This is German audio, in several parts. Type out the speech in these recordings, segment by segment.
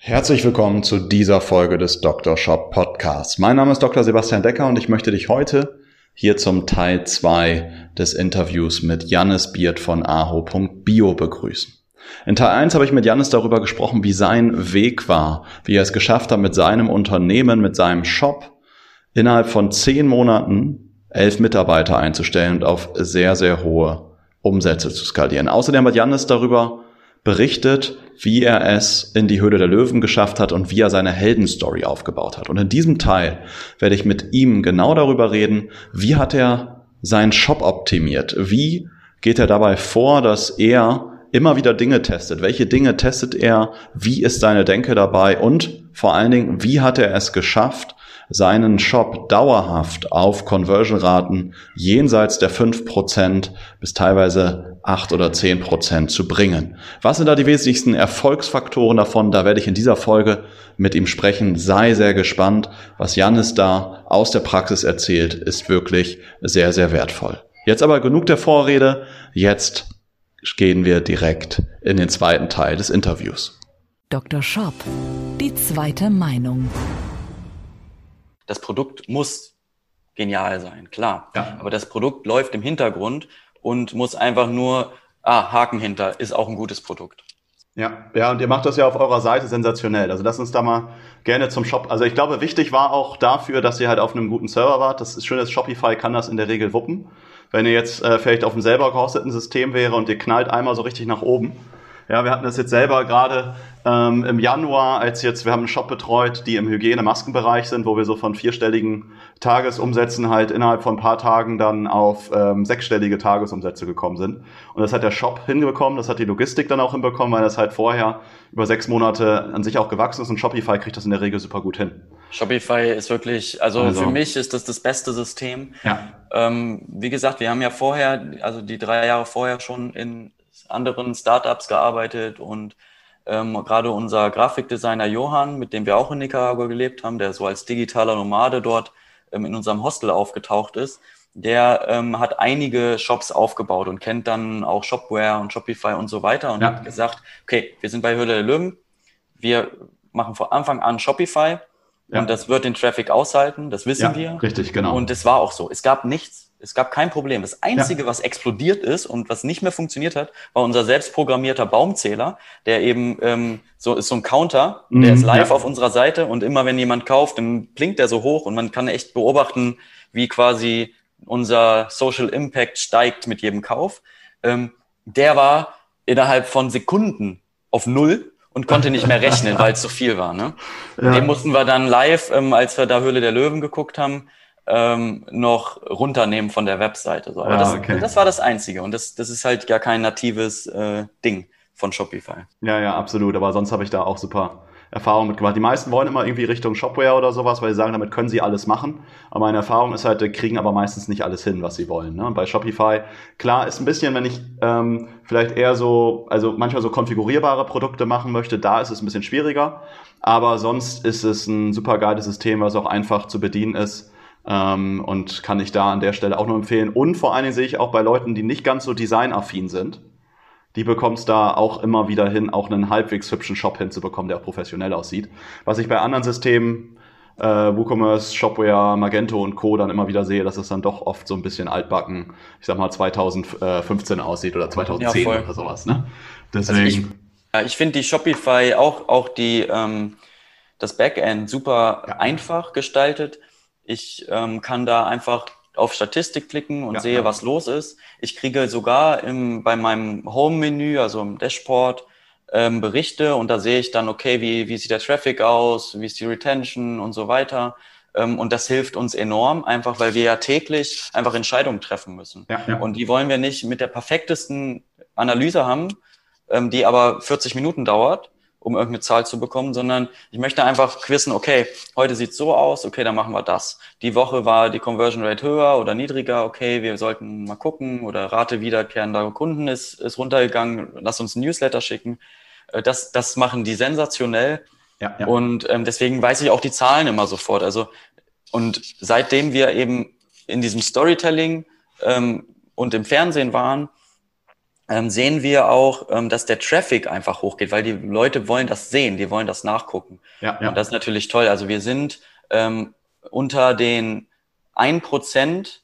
Herzlich willkommen zu dieser Folge des Dr. Shop Podcasts. Mein Name ist Dr. Sebastian Decker und ich möchte dich heute hier zum Teil 2 des Interviews mit Jannis Biert von aho.bio begrüßen. In Teil 1 habe ich mit Janis darüber gesprochen, wie sein Weg war, wie er es geschafft hat, mit seinem Unternehmen, mit seinem Shop innerhalb von zehn Monaten elf Mitarbeiter einzustellen und auf sehr, sehr hohe Umsätze zu skalieren. Außerdem hat Janis darüber berichtet, wie er es in die Höhle der Löwen geschafft hat und wie er seine Heldenstory aufgebaut hat. Und in diesem Teil werde ich mit ihm genau darüber reden, wie hat er seinen Shop optimiert, wie geht er dabei vor, dass er immer wieder Dinge testet. Welche Dinge testet er? Wie ist seine Denke dabei? Und vor allen Dingen, wie hat er es geschafft, seinen Shop dauerhaft auf Conversion-Raten jenseits der fünf Prozent bis teilweise acht oder zehn Prozent zu bringen. Was sind da die wesentlichsten Erfolgsfaktoren davon? Da werde ich in dieser Folge mit ihm sprechen. Sei sehr gespannt. Was Janis da aus der Praxis erzählt, ist wirklich sehr, sehr wertvoll. Jetzt aber genug der Vorrede. Jetzt gehen wir direkt in den zweiten Teil des Interviews. Dr. Shop, die zweite Meinung. Das Produkt muss genial sein, klar. Ja. Aber das Produkt läuft im Hintergrund und muss einfach nur, ah, Haken hinter, ist auch ein gutes Produkt. Ja, ja, und ihr macht das ja auf eurer Seite sensationell. Also lass uns da mal gerne zum Shop. Also ich glaube, wichtig war auch dafür, dass ihr halt auf einem guten Server wart. Das ist schön, dass Shopify kann das in der Regel wuppen. Wenn ihr jetzt äh, vielleicht auf einem selber gehosteten System wäre und ihr knallt einmal so richtig nach oben. Ja, wir hatten das jetzt selber gerade ähm, im Januar, als jetzt, wir haben einen Shop betreut, die im Hygiene-Maskenbereich sind, wo wir so von vierstelligen Tagesumsätzen halt innerhalb von ein paar Tagen dann auf ähm, sechsstellige Tagesumsätze gekommen sind. Und das hat der Shop hinbekommen, das hat die Logistik dann auch hinbekommen, weil das halt vorher über sechs Monate an sich auch gewachsen ist und Shopify kriegt das in der Regel super gut hin. Shopify ist wirklich, also, also. für mich ist das das beste System. Ja. Ähm, wie gesagt, wir haben ja vorher, also die drei Jahre vorher schon in anderen Startups gearbeitet und ähm, gerade unser Grafikdesigner Johann, mit dem wir auch in Nicaragua gelebt haben, der so als digitaler Nomade dort ähm, in unserem Hostel aufgetaucht ist, der ähm, hat einige Shops aufgebaut und kennt dann auch Shopware und Shopify und so weiter und ja. hat gesagt, okay, wir sind bei Höhle der Löwen, wir machen von Anfang an Shopify ja. und das wird den Traffic aushalten, das wissen ja, wir. Richtig, genau. Und es war auch so. Es gab nichts, es gab kein Problem. Das Einzige, ja. was explodiert ist und was nicht mehr funktioniert hat, war unser selbstprogrammierter Baumzähler, der eben ähm, so ist so ein Counter, mhm, der ist live ja. auf unserer Seite und immer wenn jemand kauft, dann blinkt der so hoch und man kann echt beobachten, wie quasi unser Social Impact steigt mit jedem Kauf. Ähm, der war innerhalb von Sekunden auf null und konnte nicht mehr rechnen, weil es zu viel war. Ne? Ja. Den mussten wir dann live, ähm, als wir da Höhle der Löwen geguckt haben, ähm, noch runternehmen von der Webseite. So. Aber ja, das, okay. das war das Einzige. Und das, das ist halt gar kein natives äh, Ding von Shopify. Ja, ja, absolut. Aber sonst habe ich da auch super Erfahrungen mitgemacht. Die meisten wollen immer irgendwie Richtung Shopware oder sowas, weil sie sagen, damit können sie alles machen. Aber meine Erfahrung ist halt, die kriegen aber meistens nicht alles hin, was sie wollen. Ne? Und bei Shopify, klar, ist ein bisschen, wenn ich ähm, vielleicht eher so, also manchmal so konfigurierbare Produkte machen möchte, da ist es ein bisschen schwieriger. Aber sonst ist es ein super geiles System, was auch einfach zu bedienen ist ähm, und kann ich da an der Stelle auch nur empfehlen. Und vor allen Dingen sehe ich auch bei Leuten, die nicht ganz so designaffin sind, die bekommst da auch immer wieder hin, auch einen halbwegs hübschen Shop hinzubekommen, der auch professionell aussieht. Was ich bei anderen Systemen, äh, WooCommerce, Shopware, Magento und Co. dann immer wieder sehe, dass es dann doch oft so ein bisschen altbacken, ich sag mal 2015 aussieht oder 2010 ja, oder sowas. Ne? Deswegen. Also ich, ja, ich finde die Shopify auch, auch die, ähm, das Backend super ja. einfach gestaltet. Ich ähm, kann da einfach auf Statistik klicken und ja, sehe, ja. was los ist. Ich kriege sogar im, bei meinem Home-Menü, also im Dashboard, ähm, Berichte und da sehe ich dann, okay, wie, wie sieht der Traffic aus, wie ist die Retention und so weiter. Ähm, und das hilft uns enorm, einfach weil wir ja täglich einfach Entscheidungen treffen müssen. Ja. Und die wollen wir nicht mit der perfektesten Analyse haben, ähm, die aber 40 Minuten dauert, um irgendeine Zahl zu bekommen, sondern ich möchte einfach wissen, okay, heute sieht's so aus, okay, dann machen wir das. Die Woche war die Conversion Rate höher oder niedriger, okay, wir sollten mal gucken oder Rate wiederkehrender Kunden ist, ist runtergegangen, lass uns ein Newsletter schicken. Äh, das, das machen die sensationell. Ja, ja. Und ähm, deswegen weiß ich auch die Zahlen immer sofort. Also, und seitdem wir eben in diesem Storytelling ähm, und im Fernsehen waren, ähm, sehen wir auch, ähm, dass der Traffic einfach hochgeht, weil die Leute wollen das sehen, die wollen das nachgucken. Ja, ja. Und das ist natürlich toll. Also wir sind ähm, unter den ein Prozent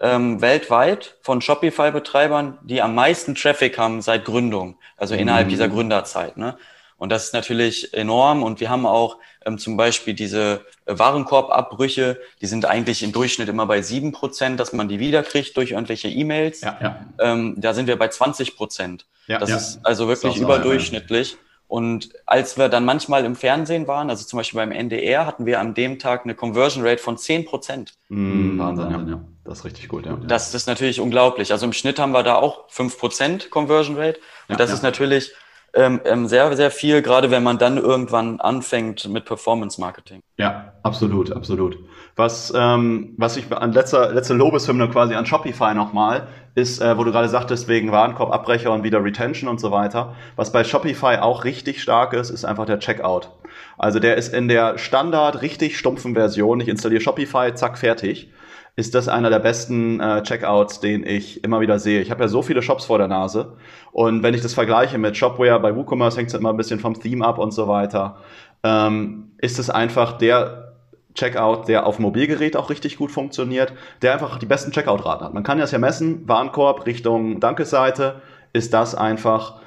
ähm, weltweit von Shopify-Betreibern, die am meisten Traffic haben seit Gründung, also innerhalb mhm. dieser Gründerzeit. Ne? Und das ist natürlich enorm. Und wir haben auch ähm, zum Beispiel diese äh, Warenkorbabbrüche, die sind eigentlich im Durchschnitt immer bei sieben Prozent, dass man die wiederkriegt durch irgendwelche E-Mails. Ja, ja. Ähm, da sind wir bei 20 Prozent. Ja, das ja. ist also wirklich ist überdurchschnittlich. Und als wir dann manchmal im Fernsehen waren, also zum Beispiel beim NDR, hatten wir an dem Tag eine Conversion Rate von 10 Prozent. Mm, Wahnsinn, ja. ja. Das ist richtig gut, ja. Das ist natürlich unglaublich. Also im Schnitt haben wir da auch 5 Prozent Conversion Rate. Und ja, das ist natürlich ähm, ähm, sehr, sehr viel, gerade wenn man dann irgendwann anfängt mit Performance Marketing. Ja, absolut, absolut. Was, ähm, was ich an letzter, letzte Lobeshymne quasi an Shopify nochmal ist, äh, wo du gerade sagtest, wegen Warenkorbabbrecher und wieder Retention und so weiter. Was bei Shopify auch richtig stark ist, ist einfach der Checkout. Also der ist in der Standard richtig stumpfen Version. Ich installiere Shopify, zack, fertig ist das einer der besten äh, Checkouts, den ich immer wieder sehe. Ich habe ja so viele Shops vor der Nase und wenn ich das vergleiche mit Shopware, bei WooCommerce hängt es immer ein bisschen vom Theme ab und so weiter, ähm, ist es einfach der Checkout, der auf Mobilgerät auch richtig gut funktioniert, der einfach die besten Checkout-Raten hat. Man kann das ja messen, Warenkorb Richtung Dankeseite, ist das einfach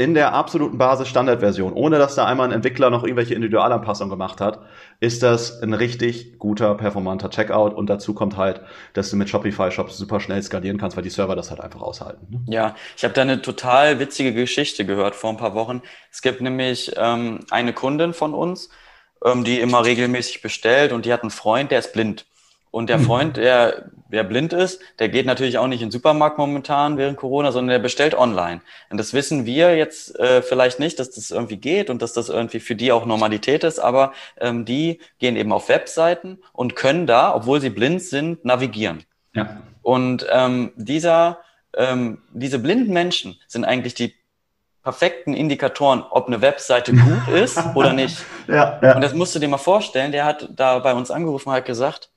in der absoluten Basis-Standardversion, ohne dass da einmal ein Entwickler noch irgendwelche Individualanpassungen gemacht hat, ist das ein richtig guter, performanter Checkout. Und dazu kommt halt, dass du mit Shopify-Shops super schnell skalieren kannst, weil die Server das halt einfach aushalten. Ne? Ja, ich habe da eine total witzige Geschichte gehört vor ein paar Wochen. Es gibt nämlich ähm, eine Kundin von uns, ähm, die immer regelmäßig bestellt und die hat einen Freund, der ist blind. Und der. Freund, der, der blind ist, der geht natürlich auch nicht in den Supermarkt momentan während Corona, sondern der bestellt online. Und das wissen wir jetzt äh, vielleicht nicht, dass das irgendwie geht und dass das irgendwie für die auch Normalität ist, aber ähm, die gehen eben auf Webseiten und können da, obwohl sie blind sind, navigieren. Ja. Und ähm, dieser, ähm, diese blinden Menschen sind eigentlich die perfekten Indikatoren, ob eine Webseite gut ist oder nicht. Ja, ja. Und das musst du dir mal vorstellen, der hat da bei uns angerufen und hat gesagt,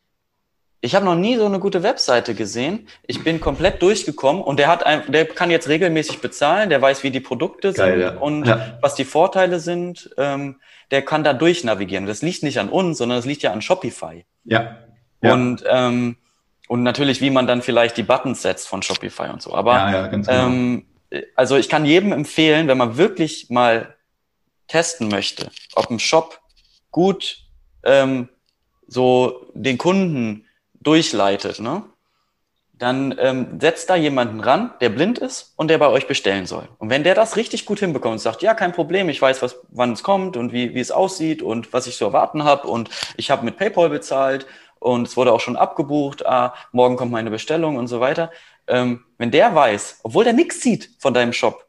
ich habe noch nie so eine gute Webseite gesehen. Ich bin komplett durchgekommen und der hat ein, der kann jetzt regelmäßig bezahlen, der weiß, wie die Produkte Geil, sind ja. und ja. was die Vorteile sind. Ähm, der kann da durchnavigieren. Das liegt nicht an uns, sondern das liegt ja an Shopify. Ja. ja. Und ähm, und natürlich, wie man dann vielleicht die Buttons setzt von Shopify und so. Aber ja, genau. ähm, also ich kann jedem empfehlen, wenn man wirklich mal testen möchte, ob ein Shop gut ähm, so den Kunden durchleitet, ne? dann ähm, setzt da jemanden ran, der blind ist und der bei euch bestellen soll. Und wenn der das richtig gut hinbekommt und sagt, ja, kein Problem, ich weiß, was, wann es kommt und wie, wie es aussieht und was ich zu erwarten habe und ich habe mit PayPal bezahlt und es wurde auch schon abgebucht, ah, morgen kommt meine Bestellung und so weiter. Ähm, wenn der weiß, obwohl der nichts sieht von deinem Shop,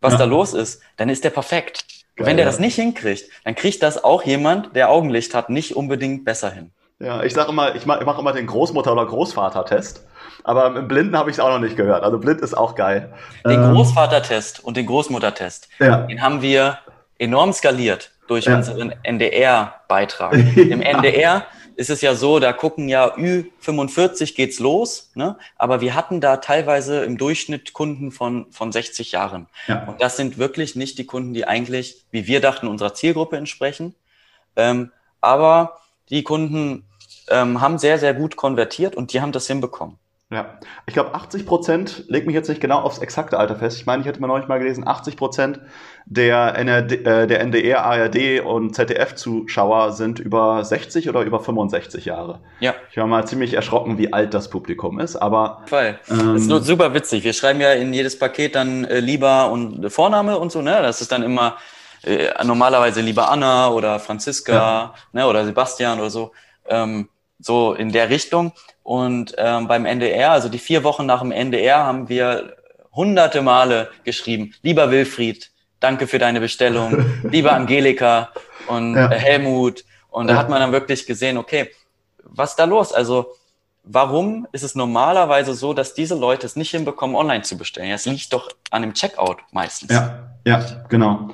was ja. da los ist, dann ist der perfekt. Geil, wenn der ja. das nicht hinkriegt, dann kriegt das auch jemand, der Augenlicht hat, nicht unbedingt besser hin. Ja, ich sage immer, ich mache mach immer den Großmutter- oder Großvater-Test. Aber im Blinden habe ich es auch noch nicht gehört. Also blind ist auch geil. Den ähm, Großvater-Test und den Großmutter-Test, ja. den haben wir enorm skaliert durch ja. unseren NDR-Beitrag. Im NDR ist es ja so, da gucken ja Ü45 geht's los, ne? aber wir hatten da teilweise im Durchschnitt Kunden von, von 60 Jahren. Ja. Und das sind wirklich nicht die Kunden, die eigentlich, wie wir dachten, unserer Zielgruppe entsprechen. Ähm, aber die Kunden ähm, haben sehr, sehr gut konvertiert und die haben das hinbekommen. Ja, ich glaube 80 Prozent, leg mich jetzt nicht genau aufs exakte Alter fest. Ich meine, ich hätte mal neulich mal gelesen, 80 Prozent der, NRD, äh, der NDR, ARD und ZDF-Zuschauer sind über 60 oder über 65 Jahre. Ja. Ich war mal ziemlich erschrocken, wie alt das Publikum ist, aber. Voll. Ähm, das ist nur super witzig. Wir schreiben ja in jedes Paket dann äh, lieber und Vorname und so, ne? Das ist dann immer äh, normalerweise lieber Anna oder Franziska ja. ne, oder Sebastian oder so, ähm, so in der Richtung. Und ähm, beim NDR, also die vier Wochen nach dem NDR, haben wir hunderte Male geschrieben, lieber Wilfried, danke für deine Bestellung, liebe Angelika und ja. Helmut. Und da hat man dann wirklich gesehen, okay, was da los? Also warum ist es normalerweise so, dass diese Leute es nicht hinbekommen, online zu bestellen? Es liegt doch an dem Checkout meistens. Ja, ja, genau.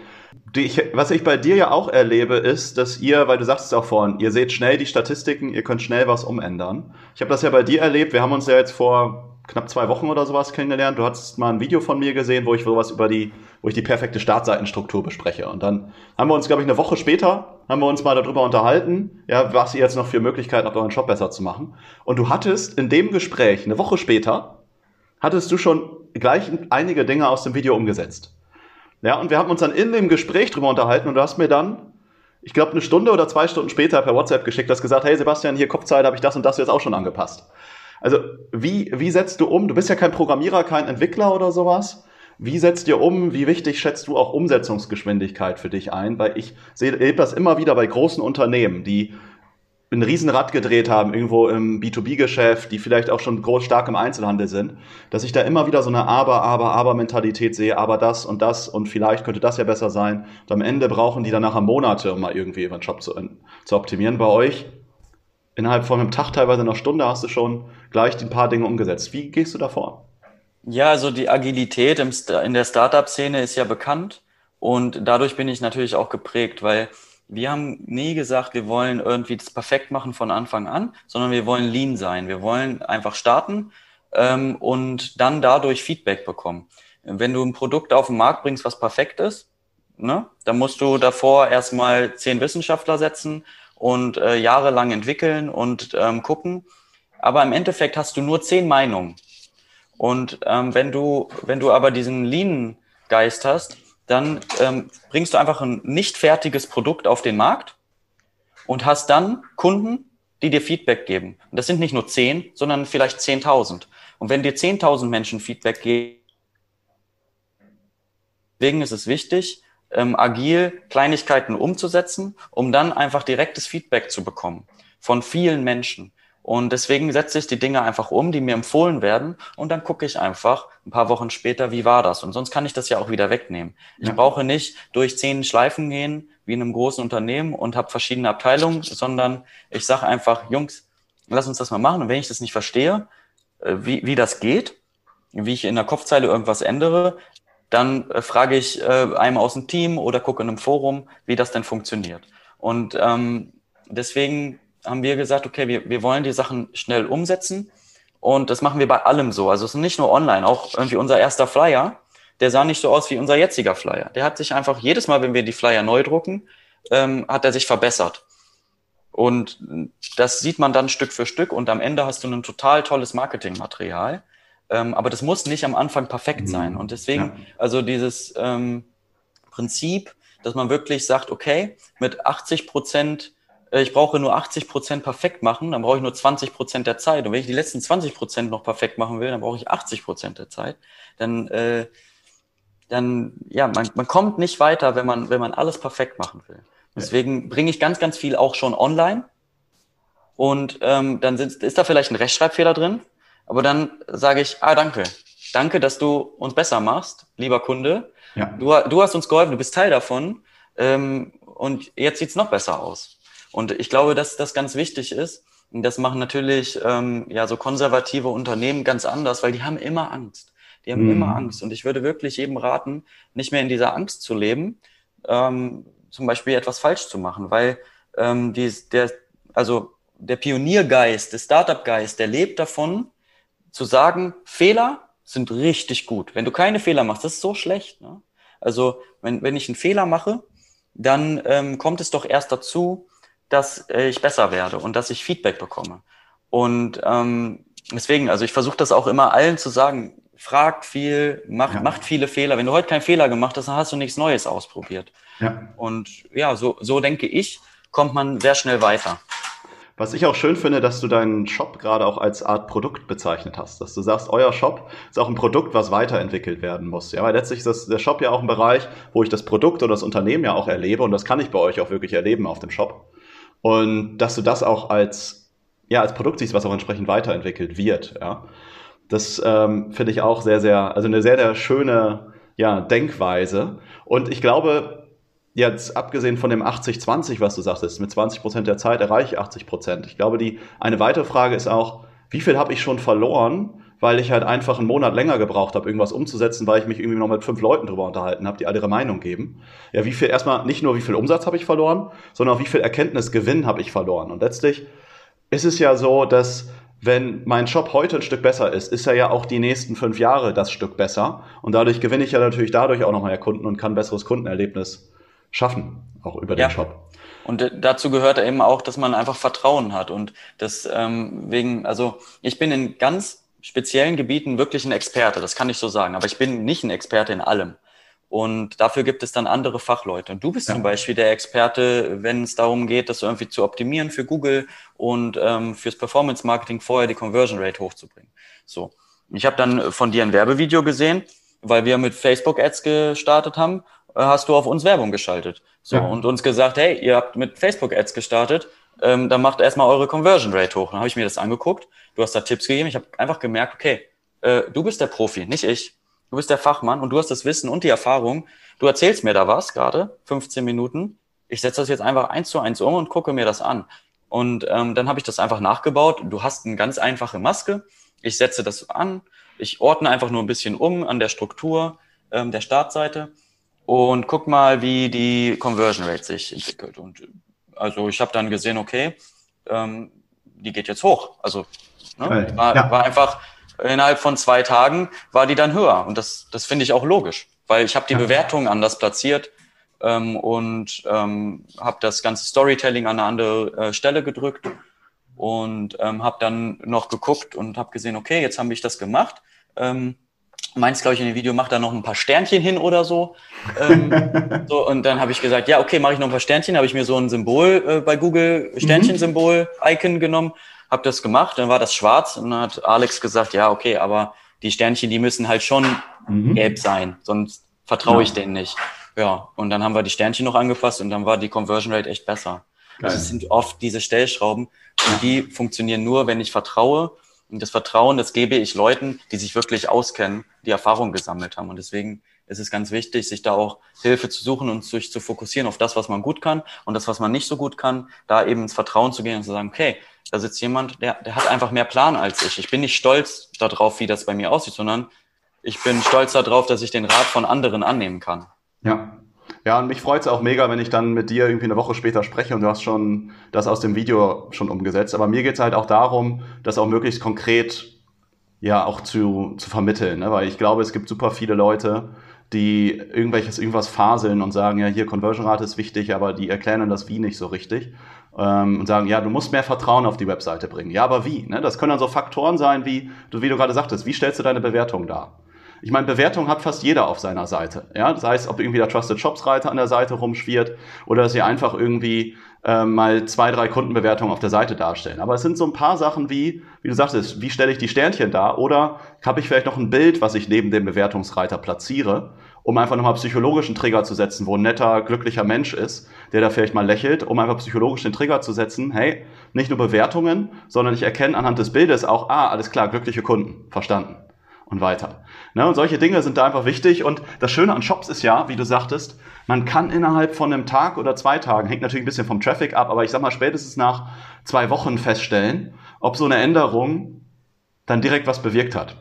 Ich, was ich bei dir ja auch erlebe, ist, dass ihr, weil du sagst es auch vorhin, ihr seht schnell die Statistiken, ihr könnt schnell was umändern. Ich habe das ja bei dir erlebt. Wir haben uns ja jetzt vor knapp zwei Wochen oder sowas kennengelernt. Du hast mal ein Video von mir gesehen, wo ich sowas über die, wo ich die perfekte Startseitenstruktur bespreche. Und dann haben wir uns, glaube ich, eine Woche später, haben wir uns mal darüber unterhalten, ja, was ihr jetzt noch für Möglichkeiten habt, euren Shop besser zu machen. Und du hattest in dem Gespräch, eine Woche später, hattest du schon gleich einige Dinge aus dem Video umgesetzt. Ja, und wir haben uns dann in dem Gespräch drüber unterhalten und du hast mir dann, ich glaube, eine Stunde oder zwei Stunden später per WhatsApp geschickt, hast gesagt, hey Sebastian, hier Kopfzeit habe ich das und das jetzt auch schon angepasst. Also wie, wie setzt du um? Du bist ja kein Programmierer, kein Entwickler oder sowas. Wie setzt ihr um? Wie wichtig schätzt du auch Umsetzungsgeschwindigkeit für dich ein? Weil ich sehe das immer wieder bei großen Unternehmen, die ein Riesenrad gedreht haben, irgendwo im B2B-Geschäft, die vielleicht auch schon groß stark im Einzelhandel sind, dass ich da immer wieder so eine Aber, Aber, Aber-Mentalität sehe, aber das und das und vielleicht könnte das ja besser sein. Und am Ende brauchen die dann nachher Monate, um mal irgendwie ihren Job zu, zu optimieren. Bei euch innerhalb von einem Tag, teilweise einer Stunde, hast du schon gleich ein paar Dinge umgesetzt. Wie gehst du da vor? Ja, also die Agilität in der Startup-Szene ist ja bekannt und dadurch bin ich natürlich auch geprägt, weil wir haben nie gesagt, wir wollen irgendwie das perfekt machen von Anfang an, sondern wir wollen lean sein. Wir wollen einfach starten ähm, und dann dadurch Feedback bekommen. Wenn du ein Produkt auf den Markt bringst, was perfekt ist, ne, dann musst du davor erstmal zehn Wissenschaftler setzen und äh, jahrelang entwickeln und ähm, gucken. Aber im Endeffekt hast du nur zehn Meinungen. Und ähm, wenn du, wenn du aber diesen Lean-Geist hast, dann ähm, bringst du einfach ein nicht fertiges Produkt auf den Markt und hast dann Kunden, die dir Feedback geben. Und das sind nicht nur zehn, sondern vielleicht 10.000. Und wenn dir 10.000 Menschen Feedback geben, deswegen ist es wichtig, ähm, agil Kleinigkeiten umzusetzen, um dann einfach direktes Feedback zu bekommen von vielen Menschen. Und deswegen setze ich die Dinge einfach um, die mir empfohlen werden. Und dann gucke ich einfach ein paar Wochen später, wie war das? Und sonst kann ich das ja auch wieder wegnehmen. Ich ja. brauche nicht durch zehn Schleifen gehen, wie in einem großen Unternehmen und habe verschiedene Abteilungen, sondern ich sage einfach, Jungs, lass uns das mal machen. Und wenn ich das nicht verstehe, äh, wie, wie das geht, wie ich in der Kopfzeile irgendwas ändere, dann äh, frage ich äh, einem aus dem Team oder gucke in einem Forum, wie das denn funktioniert. Und ähm, deswegen haben wir gesagt, okay, wir, wir wollen die Sachen schnell umsetzen. Und das machen wir bei allem so. Also es ist nicht nur online, auch irgendwie unser erster Flyer, der sah nicht so aus wie unser jetziger Flyer. Der hat sich einfach jedes Mal, wenn wir die Flyer neu drucken, ähm, hat er sich verbessert. Und das sieht man dann Stück für Stück und am Ende hast du ein total tolles Marketingmaterial. Ähm, aber das muss nicht am Anfang perfekt mhm. sein. Und deswegen, ja. also dieses ähm, Prinzip, dass man wirklich sagt, okay, mit 80 Prozent, ich brauche nur 80 Prozent perfekt machen, dann brauche ich nur 20 Prozent der Zeit. Und wenn ich die letzten 20 Prozent noch perfekt machen will, dann brauche ich 80 Prozent der Zeit. Dann, äh, dann, ja, man, man kommt nicht weiter, wenn man, wenn man alles perfekt machen will. Deswegen bringe ich ganz, ganz viel auch schon online. Und ähm, dann sind, ist da vielleicht ein Rechtschreibfehler drin, aber dann sage ich, ah, danke. Danke, dass du uns besser machst, lieber Kunde. Ja. Du, du hast uns geholfen, du bist Teil davon. Ähm, und jetzt sieht's noch besser aus. Und ich glaube, dass das ganz wichtig ist. Und das machen natürlich ähm, ja so konservative Unternehmen ganz anders, weil die haben immer Angst. Die haben mhm. immer Angst. Und ich würde wirklich jedem raten, nicht mehr in dieser Angst zu leben, ähm, zum Beispiel etwas falsch zu machen, weil ähm, die, der, also der Pioniergeist, der Startup-Geist, der lebt davon, zu sagen, Fehler sind richtig gut. Wenn du keine Fehler machst, das ist so schlecht. Ne? Also wenn, wenn ich einen Fehler mache, dann ähm, kommt es doch erst dazu, dass äh, ich besser werde und dass ich Feedback bekomme. Und ähm, deswegen, also ich versuche das auch immer allen zu sagen, fragt viel, macht, ja. macht viele Fehler. Wenn du heute keinen Fehler gemacht hast, dann hast du nichts Neues ausprobiert. Ja. Und ja, so, so denke ich, kommt man sehr schnell weiter. Was ich auch schön finde, dass du deinen Shop gerade auch als Art Produkt bezeichnet hast. Dass du sagst, euer Shop ist auch ein Produkt, was weiterentwickelt werden muss. Ja, weil letztlich ist das, der Shop ja auch ein Bereich, wo ich das Produkt oder das Unternehmen ja auch erlebe und das kann ich bei euch auch wirklich erleben auf dem Shop. Und dass du das auch als, ja, als Produkt siehst, was auch entsprechend weiterentwickelt wird. Ja, das ähm, finde ich auch sehr, sehr, also eine sehr, sehr schöne ja, Denkweise. Und ich glaube, jetzt abgesehen von dem 80-20, was du sagtest, mit 20 Prozent der Zeit erreiche ich 80 Prozent. Ich glaube, die eine weitere Frage ist auch, wie viel habe ich schon verloren, weil ich halt einfach einen Monat länger gebraucht habe, irgendwas umzusetzen, weil ich mich irgendwie noch mit fünf Leuten drüber unterhalten habe, die alle ihre Meinung geben. Ja, wie viel erstmal nicht nur wie viel Umsatz habe ich verloren, sondern auch wie viel Erkenntnisgewinn habe ich verloren. Und letztlich ist es ja so, dass wenn mein Shop heute ein Stück besser ist, ist er ja auch die nächsten fünf Jahre das Stück besser. Und dadurch gewinne ich ja natürlich dadurch auch noch mehr Kunden und kann besseres Kundenerlebnis schaffen, auch über den ja. Shop. Und äh, dazu gehört eben auch, dass man einfach Vertrauen hat und das ähm, wegen, also ich bin in ganz speziellen Gebieten wirklich ein Experte, das kann ich so sagen, aber ich bin nicht ein Experte in allem. Und dafür gibt es dann andere Fachleute. Und du bist ja. zum Beispiel der Experte, wenn es darum geht, das irgendwie zu optimieren für Google und ähm, fürs Performance Marketing vorher die Conversion Rate hochzubringen. So. Ich habe dann von dir ein Werbevideo gesehen, weil wir mit Facebook Ads gestartet haben, äh, hast du auf uns Werbung geschaltet. So ja. und uns gesagt, hey, ihr habt mit Facebook Ads gestartet, ähm, dann macht erstmal eure Conversion Rate hoch. Dann habe ich mir das angeguckt, du hast da Tipps gegeben, ich habe einfach gemerkt, okay, äh, du bist der Profi, nicht ich. Du bist der Fachmann und du hast das Wissen und die Erfahrung. Du erzählst mir da was gerade, 15 Minuten. Ich setze das jetzt einfach eins zu eins um und gucke mir das an. Und ähm, dann habe ich das einfach nachgebaut. Du hast eine ganz einfache Maske. Ich setze das an. Ich ordne einfach nur ein bisschen um an der Struktur ähm, der Startseite und guck mal, wie die Conversion Rate sich entwickelt. Und also ich habe dann gesehen, okay, ähm, die geht jetzt hoch. Also ne, war, ja. war einfach innerhalb von zwei Tagen war die dann höher. Und das, das finde ich auch logisch, weil ich habe die ja. Bewertung anders platziert ähm, und ähm, habe das ganze Storytelling an eine andere äh, Stelle gedrückt und ähm, habe dann noch geguckt und habe gesehen, okay, jetzt habe ich das gemacht. Ähm, Meins, glaube ich, in dem Video macht da noch ein paar Sternchen hin oder so. Ähm, so und dann habe ich gesagt, ja, okay, mache ich noch ein paar Sternchen. Habe ich mir so ein Symbol äh, bei Google, mhm. Sternchen-Symbol-Icon genommen habe das gemacht, dann war das schwarz und dann hat Alex gesagt, ja, okay, aber die Sternchen, die müssen halt schon mhm. gelb sein, sonst vertraue ja. ich denen nicht. Ja, und dann haben wir die Sternchen noch angepasst und dann war die Conversion Rate echt besser. Geil. Das sind oft diese Stellschrauben und die funktionieren nur, wenn ich vertraue. Und das Vertrauen, das gebe ich Leuten, die sich wirklich auskennen, die Erfahrung gesammelt haben. Und deswegen ist es ganz wichtig, sich da auch Hilfe zu suchen und sich zu fokussieren auf das, was man gut kann und das, was man nicht so gut kann, da eben ins Vertrauen zu gehen und zu sagen, okay, da sitzt jemand, der, der hat einfach mehr Plan als ich. Ich bin nicht stolz darauf, wie das bei mir aussieht, sondern ich bin stolz darauf, dass ich den Rat von anderen annehmen kann. Ja. Ja, und mich freut es auch mega, wenn ich dann mit dir irgendwie eine Woche später spreche und du hast schon das aus dem Video schon umgesetzt. Aber mir geht es halt auch darum, das auch möglichst konkret ja auch zu, zu vermitteln. Ne? Weil ich glaube, es gibt super viele Leute, die irgendwelches irgendwas faseln und sagen, ja, hier Conversion-Rate ist wichtig, aber die erklären das Wie nicht so richtig ähm, und sagen, ja, du musst mehr Vertrauen auf die Webseite bringen. Ja, aber wie? Ne? Das können dann so Faktoren sein, wie wie du gerade sagtest, wie stellst du deine Bewertung dar? Ich meine, Bewertung hat fast jeder auf seiner Seite. Ja, das heißt, ob irgendwie der Trusted Shops Reiter an der Seite rumschwirrt oder dass sie einfach irgendwie äh, mal zwei, drei Kundenbewertungen auf der Seite darstellen. Aber es sind so ein paar Sachen wie, wie du sagtest, wie stelle ich die Sternchen dar? Oder habe ich vielleicht noch ein Bild, was ich neben dem Bewertungsreiter platziere, um einfach nochmal psychologischen Trigger zu setzen, wo ein netter, glücklicher Mensch ist, der da vielleicht mal lächelt, um einfach psychologisch den Trigger zu setzen, hey, nicht nur Bewertungen, sondern ich erkenne anhand des Bildes auch, ah, alles klar, glückliche Kunden, verstanden und weiter. Ne, und solche Dinge sind da einfach wichtig. Und das Schöne an Shops ist ja, wie du sagtest, man kann innerhalb von einem Tag oder zwei Tagen, hängt natürlich ein bisschen vom Traffic ab, aber ich sag mal spätestens nach zwei Wochen feststellen, ob so eine Änderung dann direkt was bewirkt hat.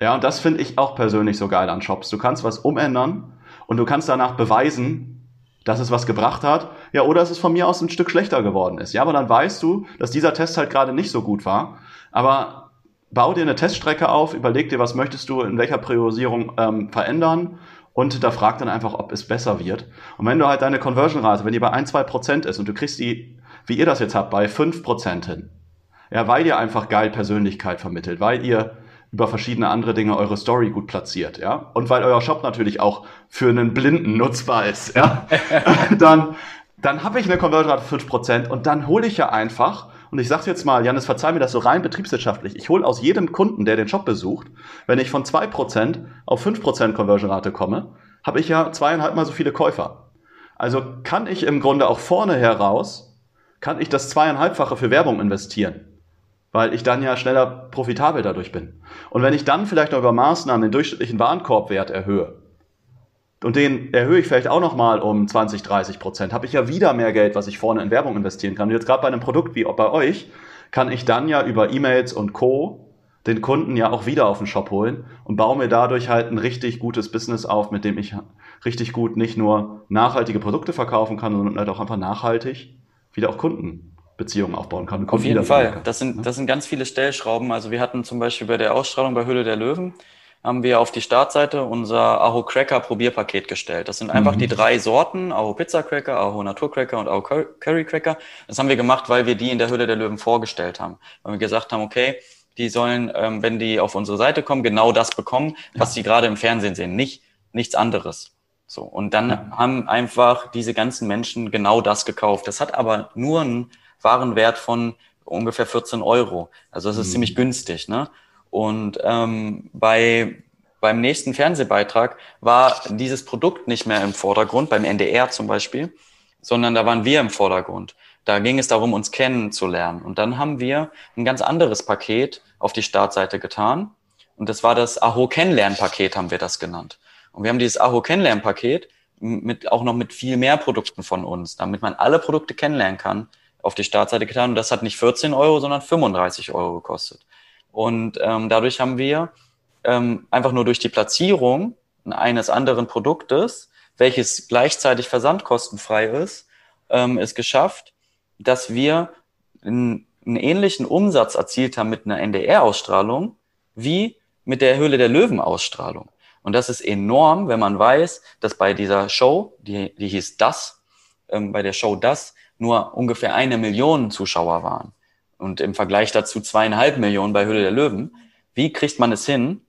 Ja, und das finde ich auch persönlich so geil an Shops. Du kannst was umändern und du kannst danach beweisen, dass es was gebracht hat, ja, oder dass es von mir aus ein Stück schlechter geworden ist. Ja, aber dann weißt du, dass dieser Test halt gerade nicht so gut war. Aber bau dir eine Teststrecke auf, überleg dir, was möchtest du in welcher Priorisierung ähm, verändern und da frag dann einfach, ob es besser wird. Und wenn du halt deine Conversion-Rate, wenn die bei ein, zwei Prozent ist und du kriegst die, wie ihr das jetzt habt, bei fünf Prozent hin, ja, weil ihr einfach geil Persönlichkeit vermittelt, weil ihr über verschiedene andere Dinge eure Story gut platziert, ja, und weil euer Shop natürlich auch für einen Blinden nutzbar ist, ja, dann, dann habe ich eine Conversion-Rate von fünf Prozent und dann hole ich ja einfach und ich sage jetzt mal, Janis, verzeih mir das so rein betriebswirtschaftlich. Ich hole aus jedem Kunden, der den Shop besucht, wenn ich von 2% auf 5% Conversion-Rate komme, habe ich ja zweieinhalb Mal so viele Käufer. Also kann ich im Grunde auch vorne heraus, kann ich das zweieinhalbfache für Werbung investieren. Weil ich dann ja schneller profitabel dadurch bin. Und wenn ich dann vielleicht noch über Maßnahmen den durchschnittlichen Warenkorbwert erhöhe, und den erhöhe ich vielleicht auch nochmal um 20, 30 Prozent, habe ich ja wieder mehr Geld, was ich vorne in Werbung investieren kann. Und jetzt gerade bei einem Produkt wie bei euch, kann ich dann ja über E-Mails und Co. den Kunden ja auch wieder auf den Shop holen und baue mir dadurch halt ein richtig gutes Business auf, mit dem ich richtig gut nicht nur nachhaltige Produkte verkaufen kann, sondern halt auch einfach nachhaltig wieder auch Kundenbeziehungen aufbauen kann. Auf jeden Fall. Das sind, das sind ganz viele Stellschrauben. Also wir hatten zum Beispiel bei der Ausstrahlung bei Höhle der Löwen, haben wir auf die Startseite unser Aho Cracker Probierpaket gestellt. Das sind einfach mhm. die drei Sorten, Aho Pizza Cracker, Aho Natur Cracker und Aho Curry Cracker. Das haben wir gemacht, weil wir die in der Höhle der Löwen vorgestellt haben. Weil wir gesagt haben, okay, die sollen, ähm, wenn die auf unsere Seite kommen, genau das bekommen, was sie gerade im Fernsehen sehen, nicht nichts anderes. So und dann ja. haben einfach diese ganzen Menschen genau das gekauft. Das hat aber nur einen Warenwert von ungefähr 14 Euro. Also das ist mhm. ziemlich günstig, ne? Und ähm, bei, beim nächsten Fernsehbeitrag war dieses Produkt nicht mehr im Vordergrund, beim NDR zum Beispiel, sondern da waren wir im Vordergrund. Da ging es darum, uns kennenzulernen. Und dann haben wir ein ganz anderes Paket auf die Startseite getan. Und das war das Aho-Kennenlernpaket, haben wir das genannt. Und wir haben dieses Aho-Kennenlernpaket mit, auch noch mit viel mehr Produkten von uns, damit man alle Produkte kennenlernen kann, auf die Startseite getan. Und das hat nicht 14 Euro, sondern 35 Euro gekostet. Und ähm, dadurch haben wir ähm, einfach nur durch die Platzierung eines anderen Produktes, welches gleichzeitig versandkostenfrei ist, ähm, es geschafft, dass wir einen, einen ähnlichen Umsatz erzielt haben mit einer NDR-Ausstrahlung wie mit der Höhle der Löwen-Ausstrahlung. Und das ist enorm, wenn man weiß, dass bei dieser Show, die, die hieß Das, ähm, bei der Show Das nur ungefähr eine Million Zuschauer waren und im Vergleich dazu zweieinhalb Millionen bei Höhle der Löwen. Wie kriegt man es hin,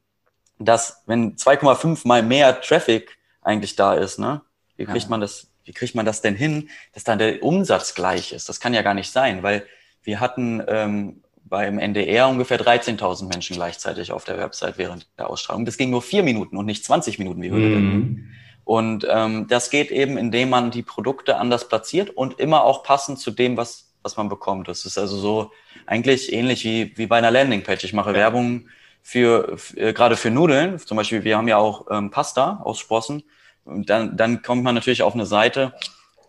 dass wenn 2,5 mal mehr Traffic eigentlich da ist, ne? Wie kriegt ja. man das, wie kriegt man das denn hin, dass dann der Umsatz gleich ist? Das kann ja gar nicht sein, weil wir hatten ähm, beim NDR ungefähr 13.000 Menschen gleichzeitig auf der Website während der Ausstrahlung. Das ging nur vier Minuten und nicht 20 Minuten wie Höhle mhm. der Löwen. Und ähm, das geht eben, indem man die Produkte anders platziert und immer auch passend zu dem, was was man bekommt. Das ist also so eigentlich ähnlich wie, wie bei einer Landingpage. Ich mache ja. Werbung für, für äh, gerade für Nudeln. Zum Beispiel, wir haben ja auch ähm, Pasta aus Sprossen. Und dann, dann kommt man natürlich auf eine Seite,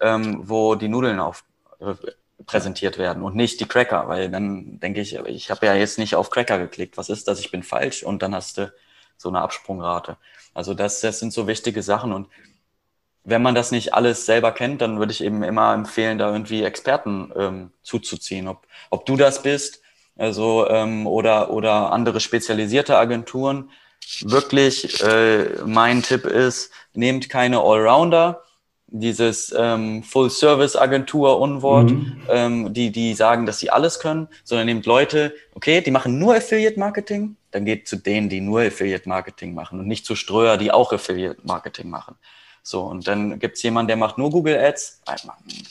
ähm, wo die Nudeln auf, äh, präsentiert werden und nicht die Cracker, weil dann denke ich, ich habe ja jetzt nicht auf Cracker geklickt. Was ist das? Ich bin falsch und dann hast du so eine Absprungrate. Also das, das sind so wichtige Sachen und wenn man das nicht alles selber kennt, dann würde ich eben immer empfehlen, da irgendwie Experten ähm, zuzuziehen. Ob, ob du das bist, also ähm, oder oder andere spezialisierte Agenturen. Wirklich, äh, mein Tipp ist, nehmt keine Allrounder, dieses ähm, Full-Service-Agentur-Unwort, mhm. ähm, die, die sagen, dass sie alles können, sondern nehmt Leute, okay, die machen nur Affiliate-Marketing, dann geht zu denen, die nur Affiliate-Marketing machen und nicht zu Ströer, die auch Affiliate-Marketing machen. So, und dann gibt's jemanden, der macht nur Google Ads.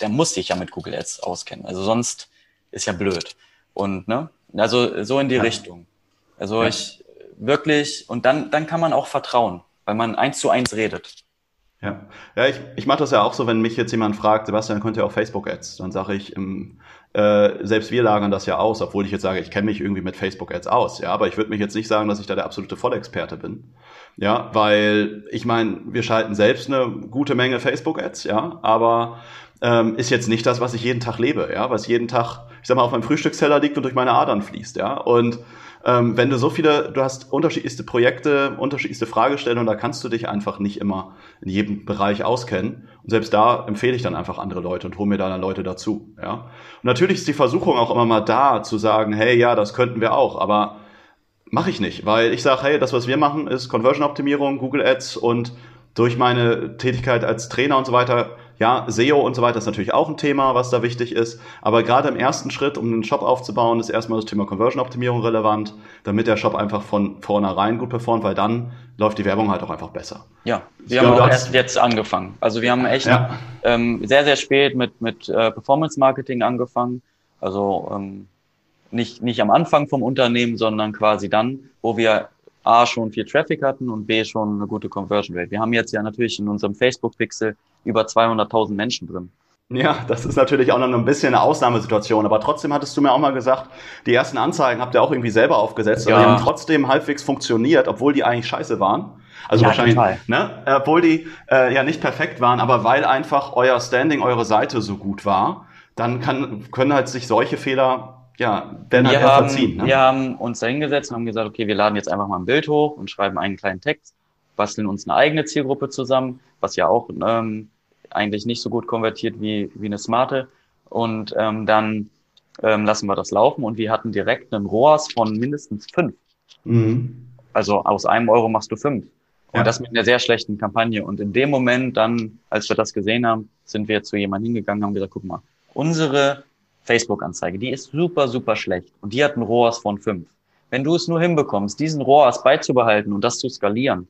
Der muss sich ja mit Google Ads auskennen. Also sonst ist ja blöd. Und ne, also so in die ja. Richtung. Also ja. ich wirklich, und dann, dann kann man auch vertrauen, weil man eins zu eins redet. Ja, ja ich, ich mache das ja auch so, wenn mich jetzt jemand fragt, Sebastian, könnt ihr auch Facebook-Ads? Dann sage ich, im, äh, selbst wir lagern das ja aus, obwohl ich jetzt sage, ich kenne mich irgendwie mit Facebook-Ads aus. Ja, aber ich würde mich jetzt nicht sagen, dass ich da der absolute Vollexperte bin. Ja, weil ich meine, wir schalten selbst eine gute Menge Facebook-Ads, ja, aber ähm, ist jetzt nicht das, was ich jeden Tag lebe, ja, was jeden Tag, ich sag mal, auf meinem Frühstücksteller liegt und durch meine Adern fließt, ja. Und ähm, wenn du so viele, du hast unterschiedlichste Projekte, unterschiedlichste Fragestellungen, da kannst du dich einfach nicht immer in jedem Bereich auskennen. Und selbst da empfehle ich dann einfach andere Leute und hole mir da dann Leute dazu. Ja. Und natürlich ist die Versuchung auch immer mal da, zu sagen, hey, ja, das könnten wir auch, aber Mache ich nicht, weil ich sage, hey, das, was wir machen, ist Conversion-Optimierung, Google Ads und durch meine Tätigkeit als Trainer und so weiter, ja, SEO und so weiter ist natürlich auch ein Thema, was da wichtig ist. Aber gerade im ersten Schritt, um einen Shop aufzubauen, ist erstmal das Thema Conversion-Optimierung relevant, damit der Shop einfach von vornherein gut performt, weil dann läuft die Werbung halt auch einfach besser. Ja, wir haben auch erst jetzt angefangen. Also wir haben echt ja. ähm, sehr, sehr spät mit, mit äh, Performance-Marketing angefangen. Also ähm, nicht, nicht am Anfang vom Unternehmen, sondern quasi dann, wo wir A schon viel Traffic hatten und B schon eine gute Conversion Rate. Wir haben jetzt ja natürlich in unserem Facebook-Pixel über 200.000 Menschen drin. Ja, das ist natürlich auch noch ein bisschen eine Ausnahmesituation, aber trotzdem hattest du mir auch mal gesagt, die ersten Anzeigen habt ihr auch irgendwie selber aufgesetzt, ja. aber die haben trotzdem halbwegs funktioniert, obwohl die eigentlich scheiße waren. Also ja, wahrscheinlich, ne? obwohl die äh, ja nicht perfekt waren, aber weil einfach euer Standing, eure Seite so gut war, dann kann, können halt sich solche Fehler ja, werden halt haben, verziehen. Ne? Wir haben uns da hingesetzt und haben gesagt, okay, wir laden jetzt einfach mal ein Bild hoch und schreiben einen kleinen Text, basteln uns eine eigene Zielgruppe zusammen, was ja auch ähm, eigentlich nicht so gut konvertiert wie, wie eine smarte. Und ähm, dann ähm, lassen wir das laufen und wir hatten direkt einen ROAS von mindestens fünf. Mhm. Also aus einem Euro machst du fünf. Und ja. das mit einer sehr schlechten Kampagne. Und in dem Moment dann, als wir das gesehen haben, sind wir zu jemandem hingegangen, haben gesagt, guck mal, unsere Facebook-Anzeige, die ist super, super schlecht. Und die hat einen ROAS von fünf. Wenn du es nur hinbekommst, diesen ROAS beizubehalten und das zu skalieren,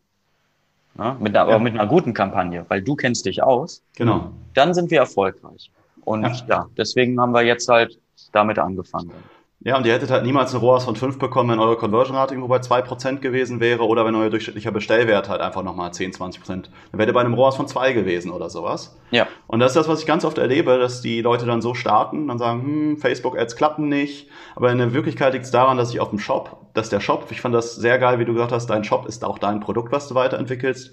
ja, mit einer, ja. aber mit einer guten Kampagne, weil du kennst dich aus, genau. dann sind wir erfolgreich. Und ja, ja deswegen haben wir jetzt halt damit angefangen. Ja, und ihr hättet halt niemals eine ROAS von 5 bekommen, wenn eure Conversion Rate irgendwo bei 2% gewesen wäre oder wenn euer durchschnittlicher Bestellwert halt einfach nochmal 10, 20%. Dann wärt ihr bei einem ROAS von 2 gewesen oder sowas. Ja. Und das ist das, was ich ganz oft erlebe, dass die Leute dann so starten, dann sagen, hm, Facebook-Ads klappen nicht. Aber in der Wirklichkeit liegt es daran, dass ich auf dem Shop, dass der Shop, ich fand das sehr geil, wie du gesagt hast, dein Shop ist auch dein Produkt, was du weiterentwickelst,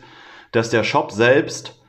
dass der Shop selbst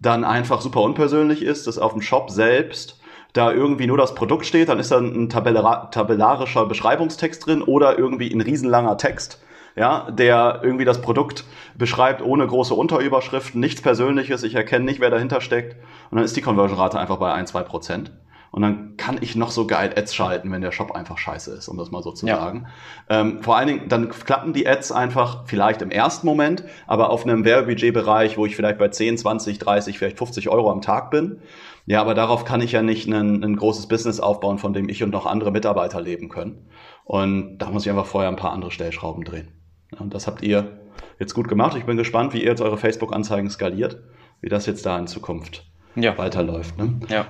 dann einfach super unpersönlich ist, dass auf dem Shop selbst da irgendwie nur das Produkt steht, dann ist da ein tabellarischer Beschreibungstext drin oder irgendwie ein riesenlanger Text, ja, der irgendwie das Produkt beschreibt ohne große Unterüberschriften, nichts Persönliches, ich erkenne nicht, wer dahinter steckt und dann ist die Conversion-Rate einfach bei 1, 2 Prozent. Und dann kann ich noch so geil Ads schalten, wenn der Shop einfach scheiße ist, um das mal so zu ja. sagen. Ähm, vor allen Dingen, dann klappen die Ads einfach vielleicht im ersten Moment, aber auf einem Werbebudgetbereich, wo ich vielleicht bei 10, 20, 30, vielleicht 50 Euro am Tag bin. Ja, aber darauf kann ich ja nicht ein, ein großes Business aufbauen, von dem ich und noch andere Mitarbeiter leben können. Und da muss ich einfach vorher ein paar andere Stellschrauben drehen. Ja, und das habt ihr jetzt gut gemacht. Ich bin gespannt, wie ihr jetzt eure Facebook-Anzeigen skaliert, wie das jetzt da in Zukunft ja. weiterläuft. Ne? Ja.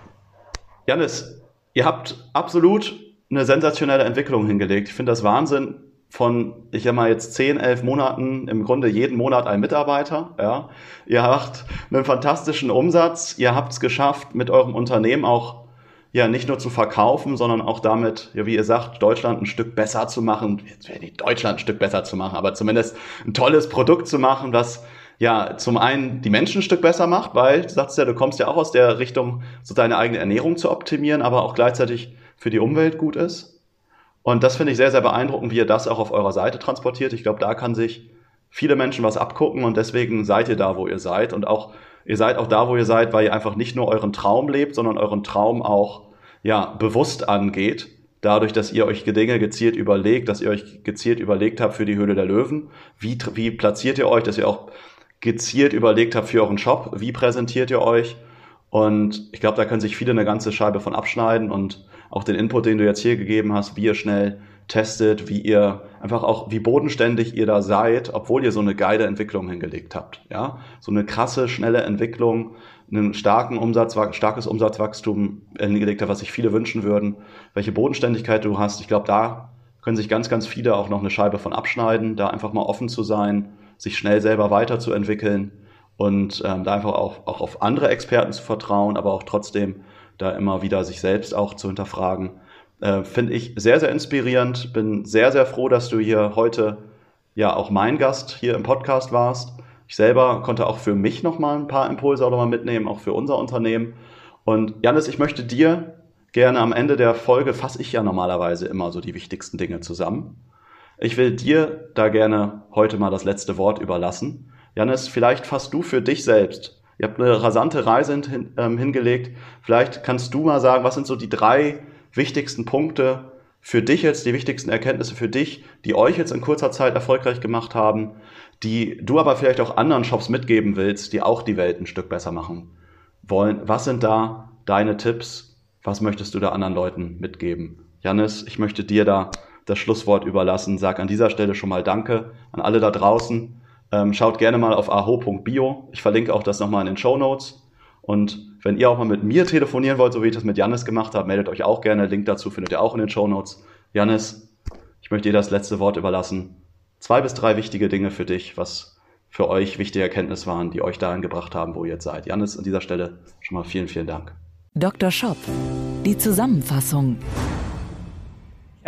Janis, ihr habt absolut eine sensationelle Entwicklung hingelegt. Ich finde das Wahnsinn von, ich sag mal jetzt zehn, elf Monaten, im Grunde jeden Monat ein Mitarbeiter. Ja. Ihr habt einen fantastischen Umsatz. Ihr habt es geschafft, mit eurem Unternehmen auch ja nicht nur zu verkaufen, sondern auch damit, ja, wie ihr sagt, Deutschland ein Stück besser zu machen. Jetzt wäre nicht Deutschland ein Stück besser zu machen, aber zumindest ein tolles Produkt zu machen, was ja zum einen die Menschen ein Stück besser macht, weil du sagst ja, du kommst ja auch aus der Richtung, so deine eigene Ernährung zu optimieren, aber auch gleichzeitig für die Umwelt gut ist. Und das finde ich sehr, sehr beeindruckend, wie ihr das auch auf eurer Seite transportiert. Ich glaube, da kann sich viele Menschen was abgucken und deswegen seid ihr da, wo ihr seid. Und auch, ihr seid auch da, wo ihr seid, weil ihr einfach nicht nur euren Traum lebt, sondern euren Traum auch, ja, bewusst angeht. Dadurch, dass ihr euch Dinge gezielt überlegt, dass ihr euch gezielt überlegt habt für die Höhle der Löwen. Wie, wie platziert ihr euch, dass ihr auch gezielt überlegt habt für euren Shop, wie präsentiert ihr euch. Und ich glaube, da können sich viele eine ganze Scheibe von abschneiden und auch den Input, den du jetzt hier gegeben hast, wie ihr schnell testet, wie ihr einfach auch, wie bodenständig ihr da seid, obwohl ihr so eine geile Entwicklung hingelegt habt. Ja, so eine krasse, schnelle Entwicklung, einen starken Umsatz, starkes Umsatzwachstum hingelegt habt, was sich viele wünschen würden. Welche Bodenständigkeit du hast, ich glaube, da können sich ganz, ganz viele auch noch eine Scheibe von abschneiden, da einfach mal offen zu sein sich schnell selber weiterzuentwickeln und ähm, da einfach auch, auch auf andere Experten zu vertrauen, aber auch trotzdem da immer wieder sich selbst auch zu hinterfragen. Äh, Finde ich sehr, sehr inspirierend. Bin sehr, sehr froh, dass du hier heute ja auch mein Gast hier im Podcast warst. Ich selber konnte auch für mich nochmal ein paar Impulse auch nochmal mitnehmen, auch für unser Unternehmen. Und Janis, ich möchte dir gerne am Ende der Folge fasse ich ja normalerweise immer so die wichtigsten Dinge zusammen. Ich will dir da gerne heute mal das letzte Wort überlassen. Janis, vielleicht fasst du für dich selbst. Ihr habt eine rasante Reise hin, ähm, hingelegt. Vielleicht kannst du mal sagen, was sind so die drei wichtigsten Punkte für dich jetzt, die wichtigsten Erkenntnisse für dich, die euch jetzt in kurzer Zeit erfolgreich gemacht haben, die du aber vielleicht auch anderen Shops mitgeben willst, die auch die Welt ein Stück besser machen wollen. Was sind da deine Tipps? Was möchtest du da anderen Leuten mitgeben? Janis, ich möchte dir da das Schlusswort überlassen. Sag an dieser Stelle schon mal Danke an alle da draußen. Ähm, schaut gerne mal auf aho.bio. Ich verlinke auch das nochmal in den Show Notes. Und wenn ihr auch mal mit mir telefonieren wollt, so wie ich das mit Janis gemacht habe, meldet euch auch gerne. Link dazu findet ihr auch in den Show Notes. Janis, ich möchte dir das letzte Wort überlassen. Zwei bis drei wichtige Dinge für dich, was für euch wichtige Erkenntnisse waren, die euch dahin gebracht haben, wo ihr jetzt seid. Janis, an dieser Stelle schon mal vielen, vielen Dank. Dr. Shop, die Zusammenfassung.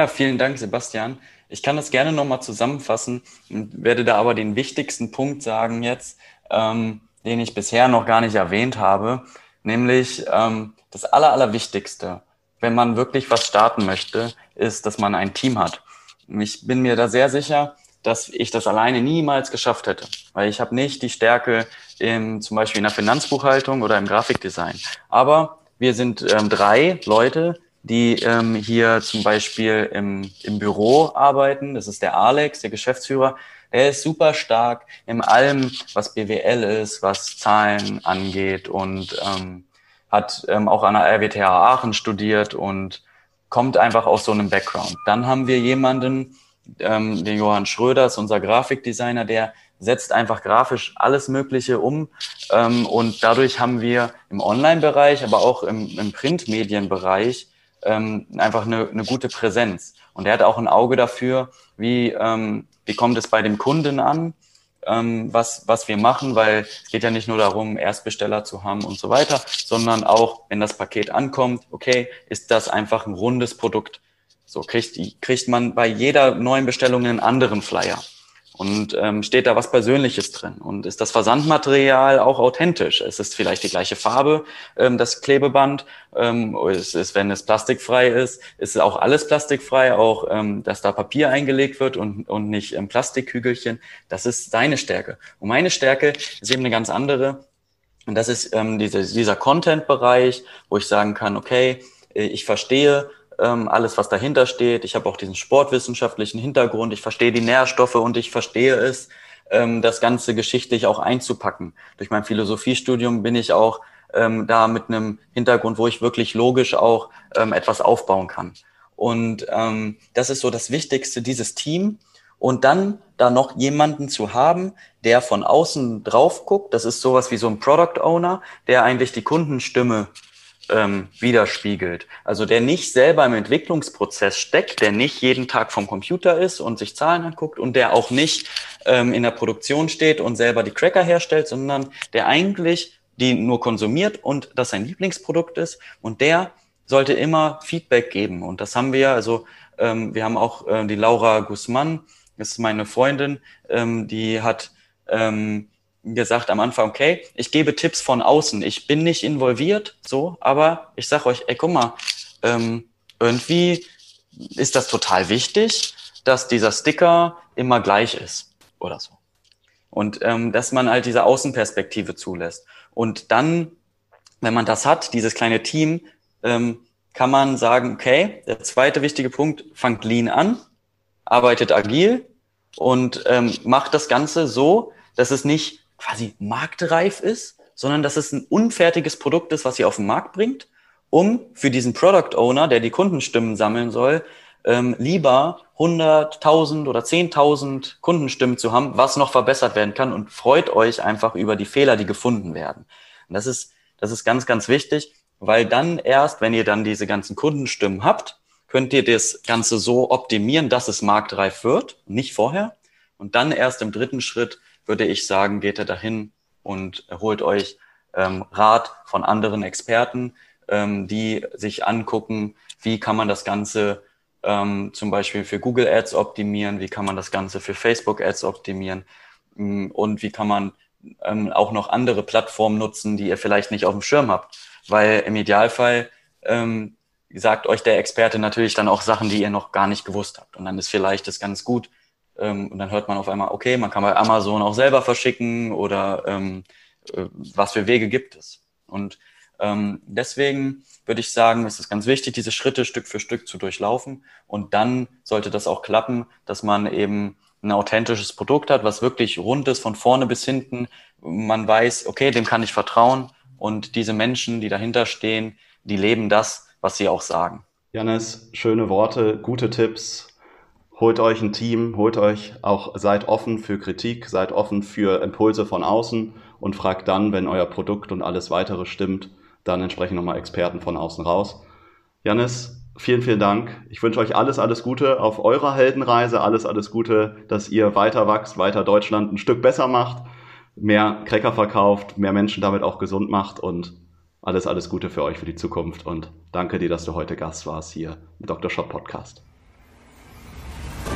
Ja, vielen Dank, Sebastian. Ich kann das gerne nochmal zusammenfassen und werde da aber den wichtigsten Punkt sagen jetzt, ähm, den ich bisher noch gar nicht erwähnt habe, nämlich ähm, das Aller, Allerwichtigste, wenn man wirklich was starten möchte, ist, dass man ein Team hat. Ich bin mir da sehr sicher, dass ich das alleine niemals geschafft hätte, weil ich habe nicht die Stärke im, zum Beispiel in der Finanzbuchhaltung oder im Grafikdesign. Aber wir sind ähm, drei Leute, die ähm, hier zum Beispiel im, im Büro arbeiten. Das ist der Alex, der Geschäftsführer. Er ist super stark in allem, was BWL ist, was Zahlen angeht und ähm, hat ähm, auch an der RWTH Aachen studiert und kommt einfach aus so einem Background. Dann haben wir jemanden, ähm, den Johann Schröder, ist unser Grafikdesigner, der setzt einfach grafisch alles Mögliche um. Ähm, und dadurch haben wir im Online-Bereich, aber auch im, im Printmedienbereich ähm, einfach eine, eine gute Präsenz. Und er hat auch ein Auge dafür, wie, ähm, wie kommt es bei dem Kunden an, ähm, was, was wir machen, weil es geht ja nicht nur darum, Erstbesteller zu haben und so weiter, sondern auch, wenn das Paket ankommt, okay, ist das einfach ein rundes Produkt. So kriegt, kriegt man bei jeder neuen Bestellung einen anderen Flyer und ähm, steht da was Persönliches drin und ist das Versandmaterial auch authentisch? Es ist vielleicht die gleiche Farbe, ähm, das Klebeband, ähm, es ist, wenn es plastikfrei ist, ist auch alles plastikfrei, auch ähm, dass da Papier eingelegt wird und, und nicht ähm, Plastikkügelchen. Das ist seine Stärke. Und meine Stärke ist eben eine ganz andere. Und das ist ähm, diese, dieser Content-Bereich, wo ich sagen kann, okay, äh, ich verstehe, ähm, alles, was dahinter steht. Ich habe auch diesen sportwissenschaftlichen Hintergrund. Ich verstehe die Nährstoffe und ich verstehe es, ähm, das Ganze geschichtlich auch einzupacken. Durch mein Philosophiestudium bin ich auch ähm, da mit einem Hintergrund, wo ich wirklich logisch auch ähm, etwas aufbauen kann. Und ähm, das ist so das Wichtigste, dieses Team. Und dann da noch jemanden zu haben, der von außen drauf guckt. Das ist sowas wie so ein Product Owner, der eigentlich die Kundenstimme ähm, widerspiegelt. Also der nicht selber im Entwicklungsprozess steckt, der nicht jeden Tag vom Computer ist und sich Zahlen anguckt und der auch nicht ähm, in der Produktion steht und selber die Cracker herstellt, sondern der eigentlich die nur konsumiert und das sein Lieblingsprodukt ist und der sollte immer Feedback geben. Und das haben wir, also ähm, wir haben auch äh, die Laura Guzman, ist meine Freundin, ähm, die hat ähm, gesagt am Anfang, okay, ich gebe Tipps von außen. Ich bin nicht involviert, so, aber ich sage euch, ey, guck mal, ähm, irgendwie ist das total wichtig, dass dieser Sticker immer gleich ist oder so. Und ähm, dass man halt diese Außenperspektive zulässt. Und dann, wenn man das hat, dieses kleine Team, ähm, kann man sagen, okay, der zweite wichtige Punkt, fangt lean an, arbeitet agil und ähm, macht das Ganze so, dass es nicht quasi marktreif ist, sondern dass es ein unfertiges Produkt ist, was ihr auf den Markt bringt, um für diesen Product Owner, der die Kundenstimmen sammeln soll, ähm, lieber 100.000 oder 10.000 Kundenstimmen zu haben, was noch verbessert werden kann und freut euch einfach über die Fehler, die gefunden werden. Und das ist, das ist ganz, ganz wichtig, weil dann erst, wenn ihr dann diese ganzen Kundenstimmen habt, könnt ihr das Ganze so optimieren, dass es marktreif wird, nicht vorher. Und dann erst im dritten Schritt würde ich sagen, geht er dahin und holt euch ähm, Rat von anderen Experten, ähm, die sich angucken, wie kann man das Ganze ähm, zum Beispiel für Google Ads optimieren, wie kann man das Ganze für Facebook Ads optimieren ähm, und wie kann man ähm, auch noch andere Plattformen nutzen, die ihr vielleicht nicht auf dem Schirm habt. Weil im Idealfall ähm, sagt euch der Experte natürlich dann auch Sachen, die ihr noch gar nicht gewusst habt. Und dann ist vielleicht das ganz gut, und dann hört man auf einmal, okay, man kann bei Amazon auch selber verschicken oder ähm, äh, was für Wege gibt es. Und ähm, deswegen würde ich sagen, ist es ganz wichtig, diese Schritte Stück für Stück zu durchlaufen. Und dann sollte das auch klappen, dass man eben ein authentisches Produkt hat, was wirklich rund ist von vorne bis hinten. Man weiß, okay, dem kann ich vertrauen. Und diese Menschen, die dahinter stehen, die leben das, was sie auch sagen. Janis, schöne Worte, gute Tipps holt euch ein Team, holt euch auch, seid offen für Kritik, seid offen für Impulse von außen und fragt dann, wenn euer Produkt und alles weitere stimmt, dann entsprechend nochmal Experten von außen raus. Janis, vielen, vielen Dank. Ich wünsche euch alles, alles Gute auf eurer Heldenreise, alles, alles Gute, dass ihr weiter wachst, weiter Deutschland ein Stück besser macht, mehr Cracker verkauft, mehr Menschen damit auch gesund macht und alles, alles Gute für euch für die Zukunft und danke dir, dass du heute Gast warst hier im Dr. Shop Podcast.